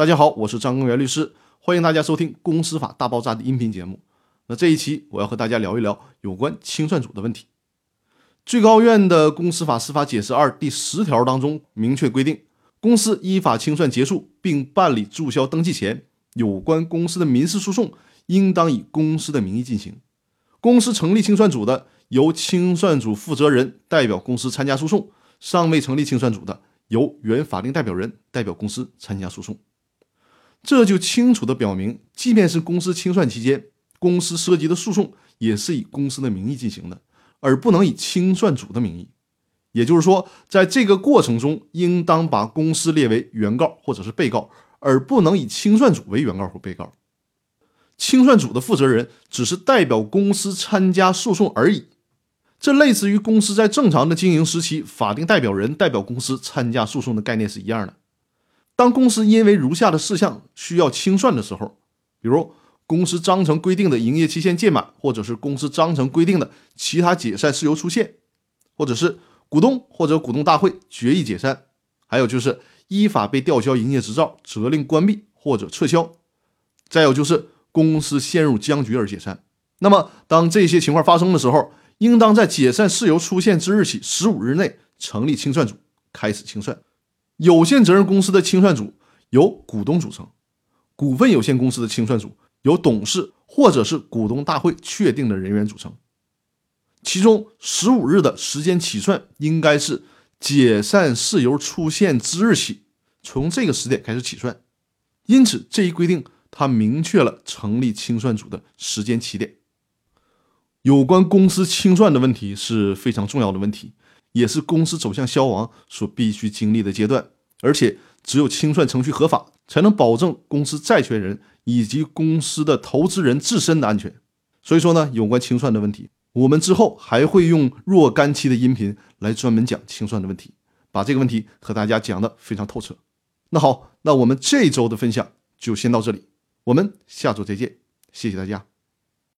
大家好，我是张根源律师，欢迎大家收听《公司法大爆炸》的音频节目。那这一期我要和大家聊一聊有关清算组的问题。最高院的公司法司法解释二第十条当中明确规定，公司依法清算结束并办理注销登记前，有关公司的民事诉讼应当以公司的名义进行。公司成立清算组的，由清算组负责人代表公司参加诉讼；尚未成立清算组的，由原法定代表人代表公司参加诉讼。这就清楚地表明，即便是公司清算期间，公司涉及的诉讼也是以公司的名义进行的，而不能以清算组的名义。也就是说，在这个过程中，应当把公司列为原告或者是被告，而不能以清算组为原告或被告。清算组的负责人只是代表公司参加诉讼而已，这类似于公司在正常的经营时期，法定代表人代表公司参加诉讼的概念是一样的。当公司因为如下的事项需要清算的时候，比如公司章程规定的营业期限届满，或者是公司章程规定的其他解散事由出现，或者是股东或者股东大会决议解散，还有就是依法被吊销营业执照、责令关闭或者撤销，再有就是公司陷入僵局而解散。那么，当这些情况发生的时候，应当在解散事由出现之日起十五日内成立清算组，开始清算。有限责任公司的清算组由股东组成，股份有限公司的清算组由董事或者是股东大会确定的人员组成。其中十五日的时间起算应该是解散事由出现之日起，从这个时点开始起算。因此，这一规定它明确了成立清算组的时间起点。有关公司清算的问题是非常重要的问题。也是公司走向消亡所必须经历的阶段，而且只有清算程序合法，才能保证公司债权人以及公司的投资人自身的安全。所以说呢，有关清算的问题，我们之后还会用若干期的音频来专门讲清算的问题，把这个问题和大家讲的非常透彻。那好，那我们这周的分享就先到这里，我们下周再见，谢谢大家。